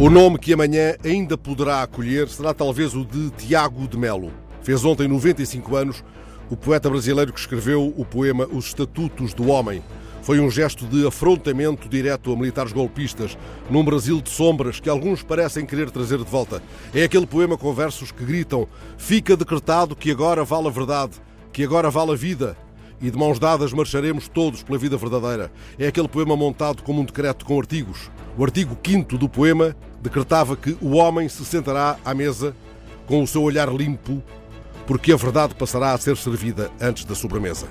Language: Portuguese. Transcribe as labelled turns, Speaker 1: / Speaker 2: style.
Speaker 1: O nome que amanhã ainda poderá acolher será talvez o de Tiago de Melo. Fez ontem 95 anos o poeta brasileiro que escreveu o poema Os Estatutos do Homem. Foi um gesto de afrontamento direto a militares golpistas, num Brasil de sombras que alguns parecem querer trazer de volta. É aquele poema com versos que gritam: Fica decretado que agora vale a verdade, que agora vale a vida, e de mãos dadas marcharemos todos pela vida verdadeira. É aquele poema montado como um decreto com artigos. O artigo 5 do poema decretava que o homem se sentará à mesa com o seu olhar limpo, porque a verdade passará a ser servida antes da sobremesa.